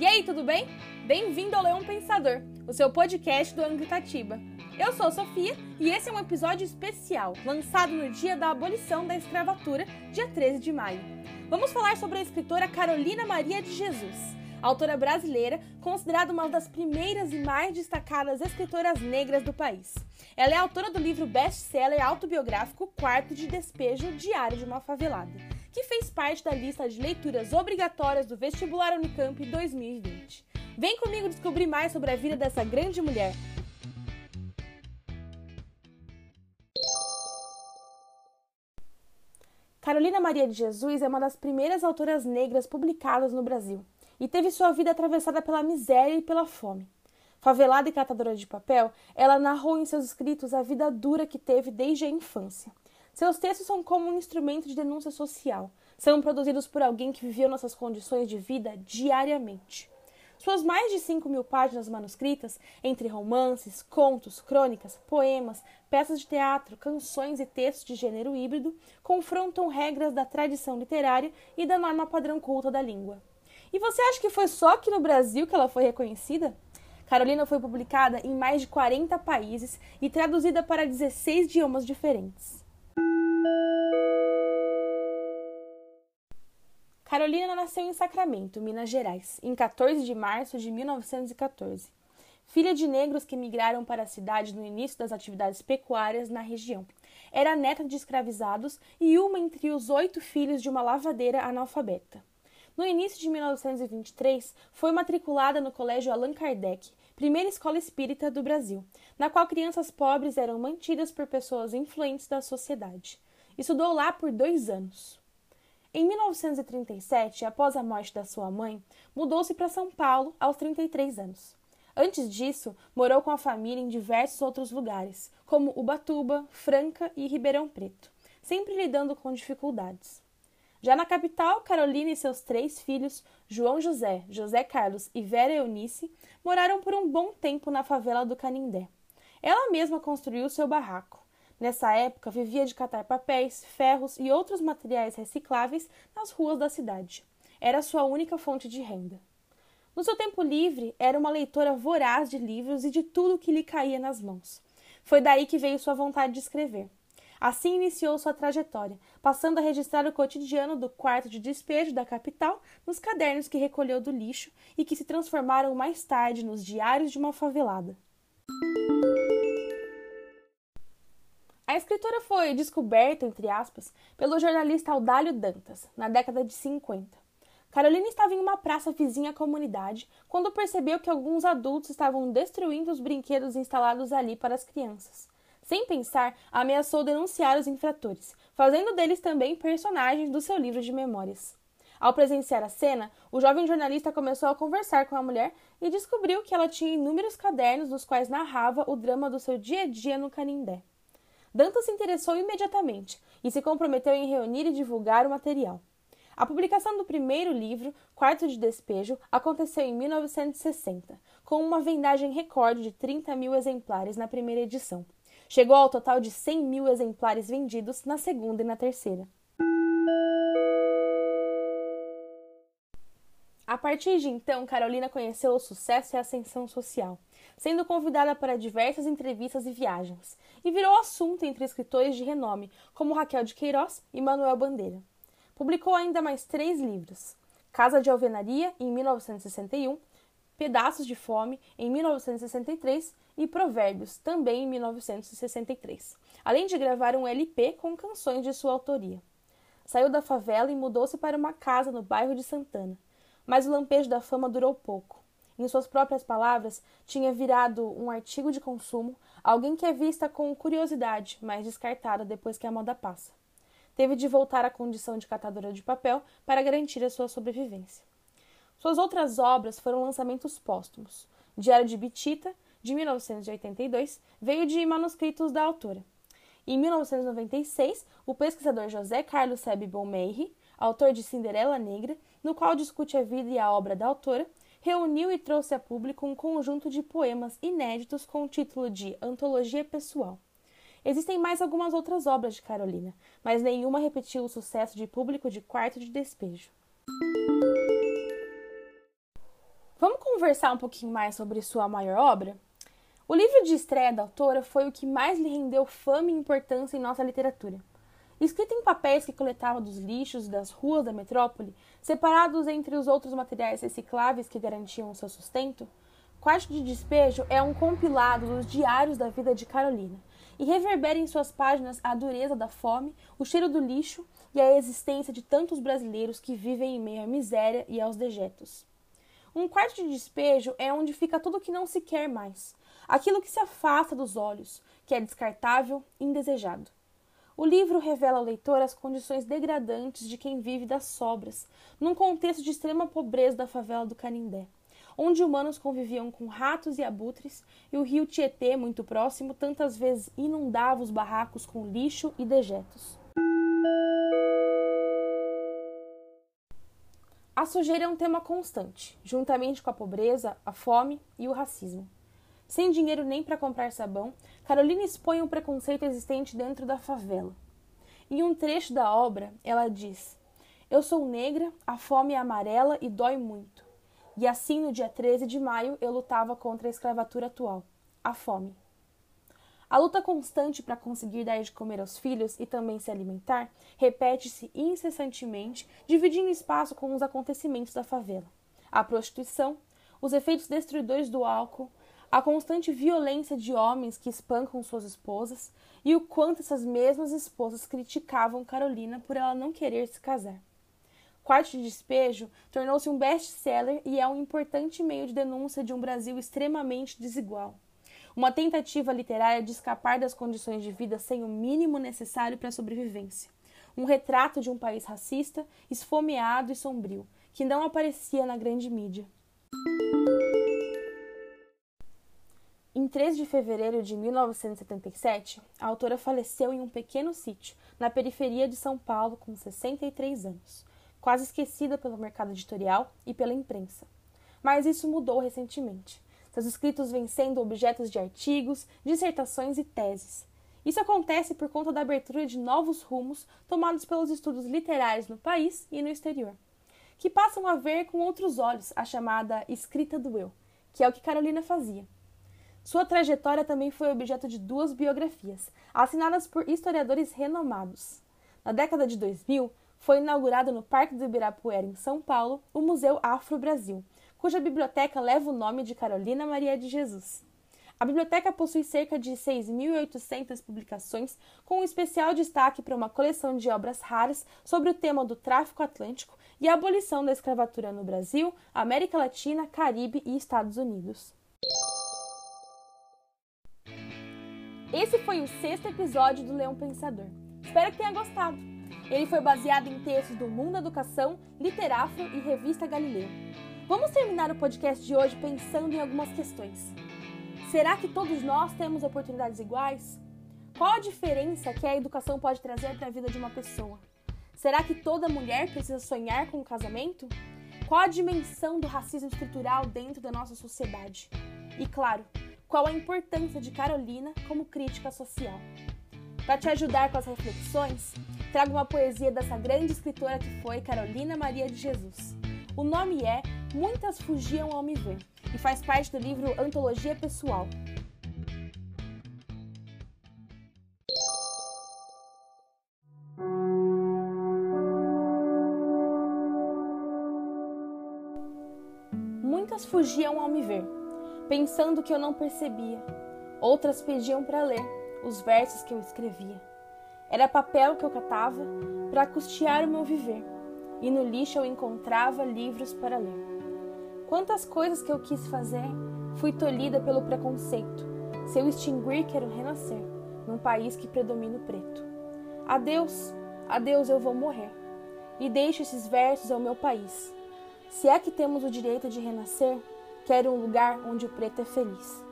E aí, tudo bem? Bem-vindo ao Leão Pensador, o seu podcast do Anglo Itatiba. Eu sou Sofia e esse é um episódio especial, lançado no dia da abolição da escravatura, dia 13 de maio. Vamos falar sobre a escritora Carolina Maria de Jesus, autora brasileira, considerada uma das primeiras e mais destacadas escritoras negras do país. Ela é autora do livro best-seller autobiográfico Quarto de Despejo Diário de uma Favelada que fez parte da lista de leituras obrigatórias do Vestibular Unicamp 2020. Vem comigo descobrir mais sobre a vida dessa grande mulher. Carolina Maria de Jesus é uma das primeiras autoras negras publicadas no Brasil e teve sua vida atravessada pela miséria e pela fome. Favelada e catadora de papel, ela narrou em seus escritos a vida dura que teve desde a infância. Seus textos são como um instrumento de denúncia social. São produzidos por alguém que viveu nossas condições de vida diariamente. Suas mais de 5 mil páginas manuscritas, entre romances, contos, crônicas, poemas, peças de teatro, canções e textos de gênero híbrido, confrontam regras da tradição literária e da norma padrão culta da língua. E você acha que foi só aqui no Brasil que ela foi reconhecida? Carolina foi publicada em mais de 40 países e traduzida para 16 idiomas diferentes. Carolina nasceu em Sacramento, Minas Gerais, em 14 de março de 1914. Filha de negros que migraram para a cidade no início das atividades pecuárias na região. Era neta de escravizados e uma entre os oito filhos de uma lavadeira analfabeta. No início de 1923, foi matriculada no Colégio Allan Kardec, primeira escola espírita do Brasil, na qual crianças pobres eram mantidas por pessoas influentes da sociedade. Estudou lá por dois anos. Em 1937, após a morte da sua mãe, mudou-se para São Paulo aos 33 anos. Antes disso, morou com a família em diversos outros lugares, como Ubatuba, Franca e Ribeirão Preto, sempre lidando com dificuldades. Já na capital, Carolina e seus três filhos, João José, José Carlos e Vera Eunice, moraram por um bom tempo na favela do Canindé. Ela mesma construiu seu barraco. Nessa época, vivia de catar papéis, ferros e outros materiais recicláveis nas ruas da cidade. Era sua única fonte de renda. No seu tempo livre, era uma leitora voraz de livros e de tudo que lhe caía nas mãos. Foi daí que veio sua vontade de escrever. Assim iniciou sua trajetória, passando a registrar o cotidiano do quarto de despejo da capital nos cadernos que recolheu do lixo e que se transformaram mais tarde nos diários de uma favelada. A escritora foi descoberta, entre aspas, pelo jornalista Audálio Dantas, na década de 50. Carolina estava em uma praça vizinha à comunidade quando percebeu que alguns adultos estavam destruindo os brinquedos instalados ali para as crianças. Sem pensar, ameaçou denunciar os infratores, fazendo deles também personagens do seu livro de memórias. Ao presenciar a cena, o jovem jornalista começou a conversar com a mulher e descobriu que ela tinha inúmeros cadernos nos quais narrava o drama do seu dia a dia no Canindé. Dantas se interessou imediatamente e se comprometeu em reunir e divulgar o material. A publicação do primeiro livro, Quarto de Despejo, aconteceu em 1960, com uma vendagem recorde de 30 mil exemplares na primeira edição. Chegou ao total de 100 mil exemplares vendidos na segunda e na terceira. A partir de então, Carolina conheceu o sucesso e a ascensão social sendo convidada para diversas entrevistas e viagens, e virou assunto entre escritores de renome, como Raquel de Queiroz e Manuel Bandeira. Publicou ainda mais três livros: Casa de Alvenaria, em 1961, Pedaços de Fome, em 1963 e Provérbios, também em 1963, além de gravar um LP com canções de sua autoria. Saiu da favela e mudou-se para uma casa no bairro de Santana, mas o lampejo da fama durou pouco em suas próprias palavras, tinha virado um artigo de consumo, alguém que é vista com curiosidade, mas descartada depois que a moda passa. Teve de voltar à condição de catadora de papel para garantir a sua sobrevivência. Suas outras obras foram lançamentos póstumos. Diário de Bitita, de 1982, veio de manuscritos da autora. Em 1996, o pesquisador José Carlos Sebe Bonmeire, autor de Cinderela Negra, no qual discute a vida e a obra da autora, reuniu e trouxe a público um conjunto de poemas inéditos com o título de Antologia Pessoal. Existem mais algumas outras obras de Carolina, mas nenhuma repetiu o sucesso de público de Quarto de Despejo. Conversar um pouquinho mais sobre sua maior obra? O livro de estreia da autora foi o que mais lhe rendeu fama e importância em nossa literatura. Escrito em papéis que coletava dos lixos das ruas da metrópole, separados entre os outros materiais recicláveis que garantiam seu sustento, Quarto de Despejo é um compilado dos diários da vida de Carolina e reverbera em suas páginas a dureza da fome, o cheiro do lixo e a existência de tantos brasileiros que vivem em meio à miséria e aos dejetos. Um quarto de despejo é onde fica tudo que não se quer mais, aquilo que se afasta dos olhos, que é descartável, indesejado. O livro revela ao leitor as condições degradantes de quem vive das sobras, num contexto de extrema pobreza da favela do Canindé, onde humanos conviviam com ratos e abutres, e o rio Tietê, muito próximo, tantas vezes inundava os barracos com lixo e dejetos. A sujeira é um tema constante, juntamente com a pobreza, a fome e o racismo. Sem dinheiro nem para comprar sabão, Carolina expõe um preconceito existente dentro da favela. Em um trecho da obra, ela diz: Eu sou negra, a fome é amarela e dói muito. E assim, no dia 13 de maio, eu lutava contra a escravatura atual, a fome. A luta constante para conseguir dar de comer aos filhos e também se alimentar repete-se incessantemente, dividindo espaço com os acontecimentos da favela. A prostituição, os efeitos destruidores do álcool, a constante violência de homens que espancam suas esposas e o quanto essas mesmas esposas criticavam Carolina por ela não querer se casar. Quarto de Despejo tornou-se um best-seller e é um importante meio de denúncia de um Brasil extremamente desigual. Uma tentativa literária de escapar das condições de vida sem o mínimo necessário para a sobrevivência. Um retrato de um país racista, esfomeado e sombrio, que não aparecia na grande mídia. Em 3 de fevereiro de 1977, a autora faleceu em um pequeno sítio, na periferia de São Paulo, com 63 anos, quase esquecida pelo mercado editorial e pela imprensa. Mas isso mudou recentemente. Seus escritos vêm sendo objetos de artigos, dissertações e teses. Isso acontece por conta da abertura de novos rumos tomados pelos estudos literários no país e no exterior, que passam a ver com outros olhos a chamada escrita do eu, que é o que Carolina fazia. Sua trajetória também foi objeto de duas biografias, assinadas por historiadores renomados. Na década de 2000, foi inaugurado no Parque do Ibirapuera, em São Paulo, o Museu Afro-Brasil, cuja biblioteca leva o nome de Carolina Maria de Jesus. A biblioteca possui cerca de 6.800 publicações, com um especial destaque para uma coleção de obras raras sobre o tema do tráfico atlântico e a abolição da escravatura no Brasil, América Latina, Caribe e Estados Unidos. Esse foi o sexto episódio do Leão Pensador. Espero que tenha gostado. Ele foi baseado em textos do Mundo Educação, Literafro e Revista Galileu. Vamos terminar o podcast de hoje pensando em algumas questões. Será que todos nós temos oportunidades iguais? Qual a diferença que a educação pode trazer para a vida de uma pessoa? Será que toda mulher precisa sonhar com o um casamento? Qual a dimensão do racismo estrutural dentro da nossa sociedade? E claro, qual a importância de Carolina como crítica social. Para te ajudar com as reflexões, trago uma poesia dessa grande escritora que foi Carolina Maria de Jesus. O nome é Muitas Fugiam ao Me Ver e faz parte do livro Antologia Pessoal. Muitas fugiam ao me ver pensando que eu não percebia. Outras pediam para ler os versos que eu escrevia. Era papel que eu catava para custear o meu viver, e no lixo eu encontrava livros para ler. Quantas coisas que eu quis fazer, fui tolhida pelo preconceito. Se eu extinguir, quero renascer num país que predomina o preto. Adeus, adeus, eu vou morrer. E deixo esses versos ao meu país. Se é que temos o direito de renascer, Quero um lugar onde o preto é feliz.